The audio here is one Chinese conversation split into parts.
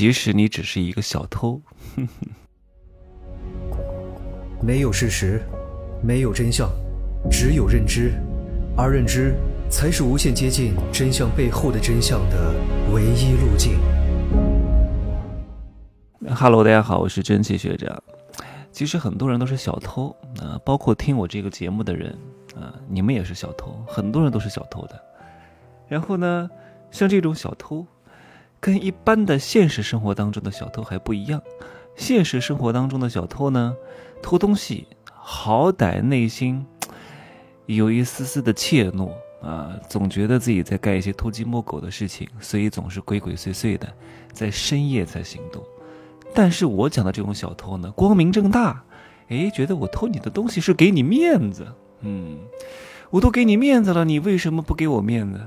其实你只是一个小偷。没有事实，没有真相，只有认知，而认知才是无限接近真相背后的真相的唯一路径。Hello，大家好，我是蒸汽学长。其实很多人都是小偷啊，包括听我这个节目的人啊，你们也是小偷，很多人都是小偷的。然后呢，像这种小偷，跟一般的现实生活当中的小偷还不一样。现实生活当中的小偷呢，偷东西好歹内心有一丝丝的怯懦啊，总觉得自己在干一些偷鸡摸狗的事情，所以总是鬼鬼祟祟的，在深夜才行动。但是我讲的这种小偷呢，光明正大，哎，觉得我偷你的东西是给你面子，嗯，我都给你面子了，你为什么不给我面子？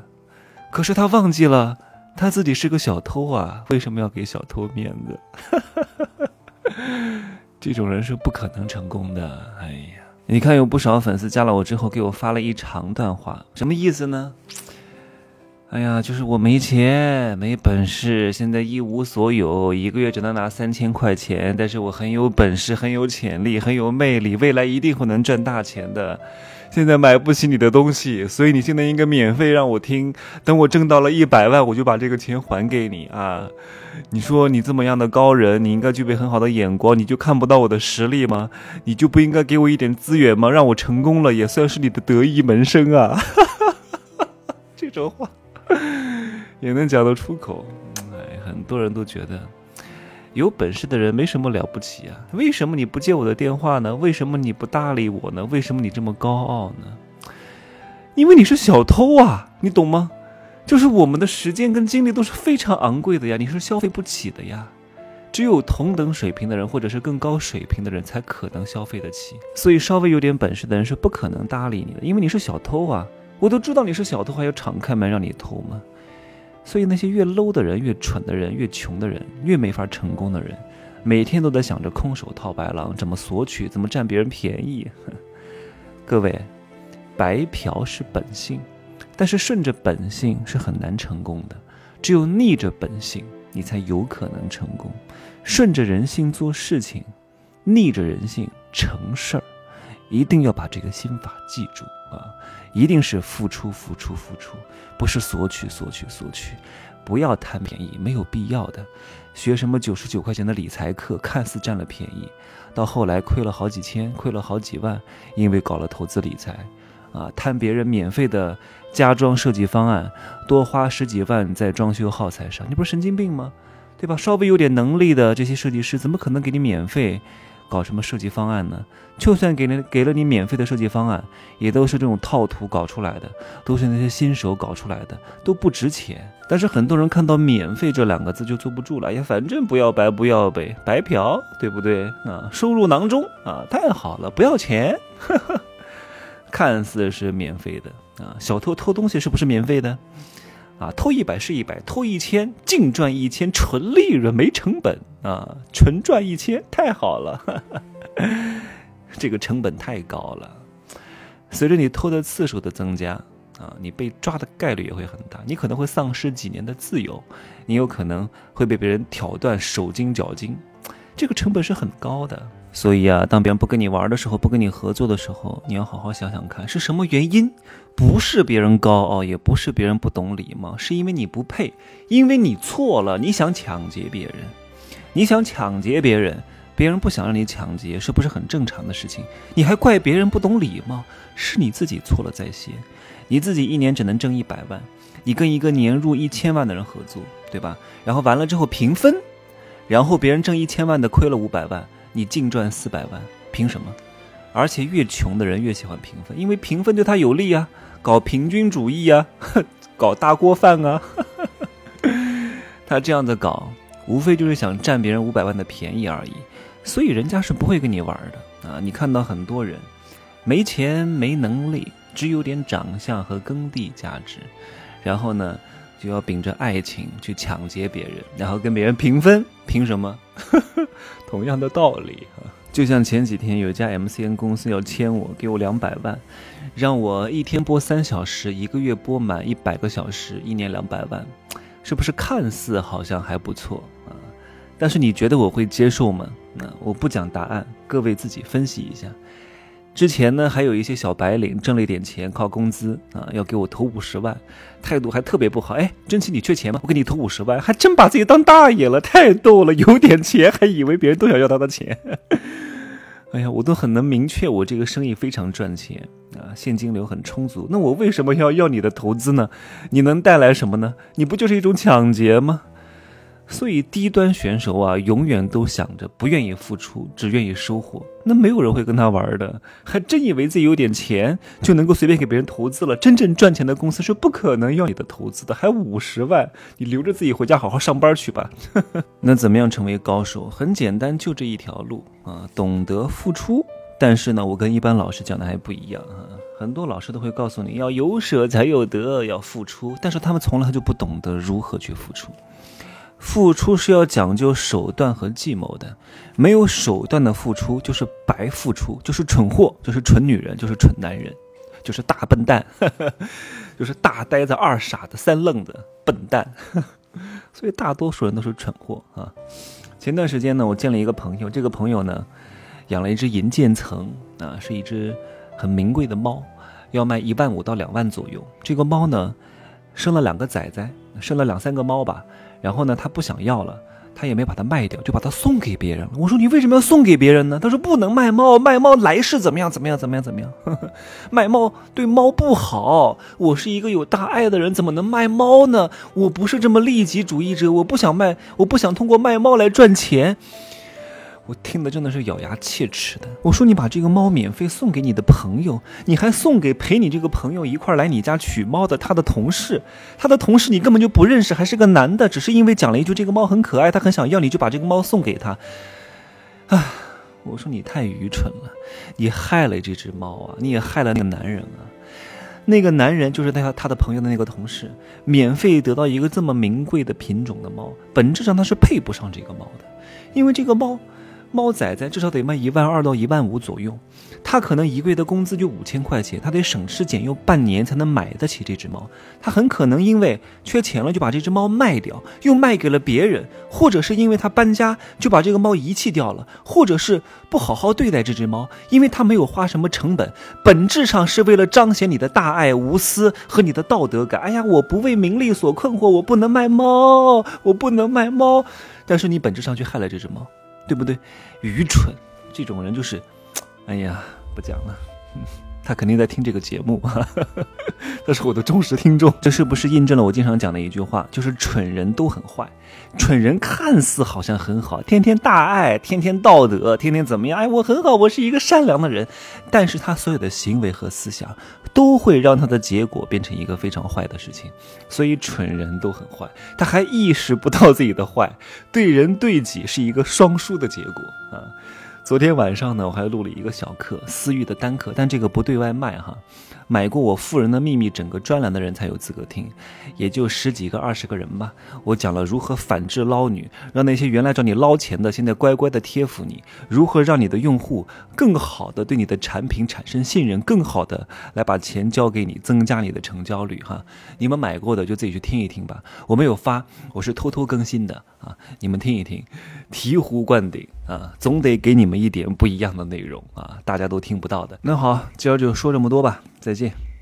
可是他忘记了，他自己是个小偷啊，为什么要给小偷面子？这种人是不可能成功的。哎呀，你看有不少粉丝加了我之后，给我发了一长段话，什么意思呢？哎呀，就是我没钱，没本事，现在一无所有，一个月只能拿三千块钱。但是我很有本事，很有潜力，很有魅力，未来一定会能赚大钱的。现在买不起你的东西，所以你现在应该免费让我听。等我挣到了一百万，我就把这个钱还给你啊！你说你这么样的高人，你应该具备很好的眼光，你就看不到我的实力吗？你就不应该给我一点资源吗？让我成功了，也算是你的得意门生啊！这种话。也能讲得出口，哎，很多人都觉得有本事的人没什么了不起啊。为什么你不接我的电话呢？为什么你不搭理我呢？为什么你这么高傲呢？因为你是小偷啊，你懂吗？就是我们的时间跟精力都是非常昂贵的呀，你是消费不起的呀。只有同等水平的人，或者是更高水平的人，才可能消费得起。所以稍微有点本事的人是不可能搭理你的，因为你是小偷啊。我都知道你是小偷，还要敞开门让你偷吗？所以那些越 low 的人、越蠢的人、越穷的人、越没法成功的人，每天都在想着空手套白狼，怎么索取，怎么占别人便宜。各位，白嫖是本性，但是顺着本性是很难成功的。只有逆着本性，你才有可能成功。顺着人性做事情，逆着人性成事儿。一定要把这个心法记住啊！一定是付出、付出、付出，不是索取、索取、索取。不要贪便宜，没有必要的。学什么九十九块钱的理财课，看似占了便宜，到后来亏了好几千，亏了好几万，因为搞了投资理财，啊，贪别人免费的家装设计方案，多花十几万在装修耗材上，你不是神经病吗？对吧？稍微有点能力的这些设计师，怎么可能给你免费？搞什么设计方案呢？就算给了给了你免费的设计方案，也都是这种套图搞出来的，都是那些新手搞出来的，都不值钱。但是很多人看到“免费”这两个字就坐不住了，呀，反正不要白不要呗，白嫖，对不对啊？收入囊中啊，太好了，不要钱，看似是免费的啊。小偷偷东西是不是免费的？啊，偷一百是一百，偷一千净赚一千，纯利润没成本啊，纯赚一千，太好了，这个成本太高了。随着你偷的次数的增加，啊，你被抓的概率也会很大，你可能会丧失几年的自由，你有可能会被别人挑断手筋脚筋，这个成本是很高的。所以啊，当别人不跟你玩的时候，不跟你合作的时候，你要好好想想看是什么原因。不是别人高傲，也不是别人不懂礼貌，是因为你不配，因为你错了。你想抢劫别人，你想抢劫别人，别人不想让你抢劫，是不是很正常的事情？你还怪别人不懂礼貌，是你自己错了在先。你自己一年只能挣一百万，你跟一个年入一千万的人合作，对吧？然后完了之后平分，然后别人挣一千万的亏了五百万。你净赚四百万，凭什么？而且越穷的人越喜欢平分，因为平分对他有利啊，搞平均主义啊，搞大锅饭啊。他这样子搞，无非就是想占别人五百万的便宜而已，所以人家是不会跟你玩的啊！你看到很多人没钱没能力，只有点长相和耕地价值，然后呢？就要秉着爱情去抢劫别人，然后跟别人平分，凭什么？同样的道理啊，就像前几天有一家 MCN 公司要签我，给我两百万，让我一天播三小时，一个月播满一百个小时，一年两百万，是不是看似好像还不错啊？但是你觉得我会接受吗？那我不讲答案，各位自己分析一下。之前呢，还有一些小白领挣了一点钱，靠工资啊，要给我投五十万，态度还特别不好。哎，真奇，你缺钱吗？我给你投五十万，还真把自己当大爷了，太逗了。有点钱还以为别人都想要他的钱。哎呀，我都很能明确，我这个生意非常赚钱啊，现金流很充足。那我为什么要要你的投资呢？你能带来什么呢？你不就是一种抢劫吗？所以低端选手啊，永远都想着不愿意付出，只愿意收获。那没有人会跟他玩的，还真以为自己有点钱就能够随便给别人投资了。真正赚钱的公司是不可能要你的投资的，还五十万，你留着自己回家好好上班去吧。那怎么样成为高手？很简单，就这一条路啊，懂得付出。但是呢，我跟一般老师讲的还不一样啊。很多老师都会告诉你要有舍才有得，要付出，但是他们从来就不懂得如何去付出。付出是要讲究手段和计谋的，没有手段的付出就是白付出，就是蠢货，就是蠢女人，就是蠢男人，就是大笨蛋，就是大呆子、二傻子、三愣子、笨蛋。所以大多数人都是蠢货啊。前段时间呢，我见了一个朋友，这个朋友呢，养了一只银渐层啊，是一只很名贵的猫，要卖一万五到两万左右。这个猫呢，生了两个崽崽，生了两三个猫吧。然后呢，他不想要了，他也没把它卖掉，就把它送给别人了。我说你为什么要送给别人呢？他说不能卖猫，卖猫来世怎么样怎么样怎么样怎么样，卖猫对猫不好。我是一个有大爱的人，怎么能卖猫呢？我不是这么利己主义者，我不想卖，我不想通过卖猫来赚钱。我听的真的是咬牙切齿的。我说你把这个猫免费送给你的朋友，你还送给陪你这个朋友一块来你家取猫的他的同事，他的同事你根本就不认识，还是个男的，只是因为讲了一句这个猫很可爱，他很想要，你就把这个猫送给他。啊，我说你太愚蠢了，你害了这只猫啊，你也害了那个男人啊。那个男人就是他他的朋友的那个同事，免费得到一个这么名贵的品种的猫，本质上他是配不上这个猫的，因为这个猫。猫崽崽至少得卖一万二到一万五左右，他可能一个月的工资就五千块钱，他得省吃俭用半年才能买得起这只猫。他很可能因为缺钱了就把这只猫卖掉，又卖给了别人，或者是因为他搬家就把这个猫遗弃掉了，或者是不好好对待这只猫，因为他没有花什么成本，本质上是为了彰显你的大爱无私和你的道德感。哎呀，我不为名利所困惑，我不能卖猫，我不能卖猫，但是你本质上却害了这只猫。对不对？愚蠢，这种人就是，哎呀，不讲了。他肯定在听这个节目，他是我的忠实听众。这是不是印证了我经常讲的一句话？就是蠢人都很坏，蠢人看似好像很好，天天大爱，天天道德，天天怎么样？哎，我很好，我是一个善良的人。但是他所有的行为和思想，都会让他的结果变成一个非常坏的事情。所以蠢人都很坏，他还意识不到自己的坏，对人对己是一个双输的结果啊。昨天晚上呢，我还录了一个小课，私域的单课，但这个不对外卖哈。买过我《富人的秘密》整个专栏的人才有资格听，也就十几个、二十个人吧。我讲了如何反制捞女，让那些原来找你捞钱的，现在乖乖的贴服你；如何让你的用户更好的对你的产品产生信任，更好的来把钱交给你，增加你的成交率哈。你们买过的就自己去听一听吧。我没有发，我是偷偷更新的啊。你们听一听，醍醐灌顶啊，总得给你们一点不一样的内容啊，大家都听不到的。那好，今儿就说这么多吧。再见。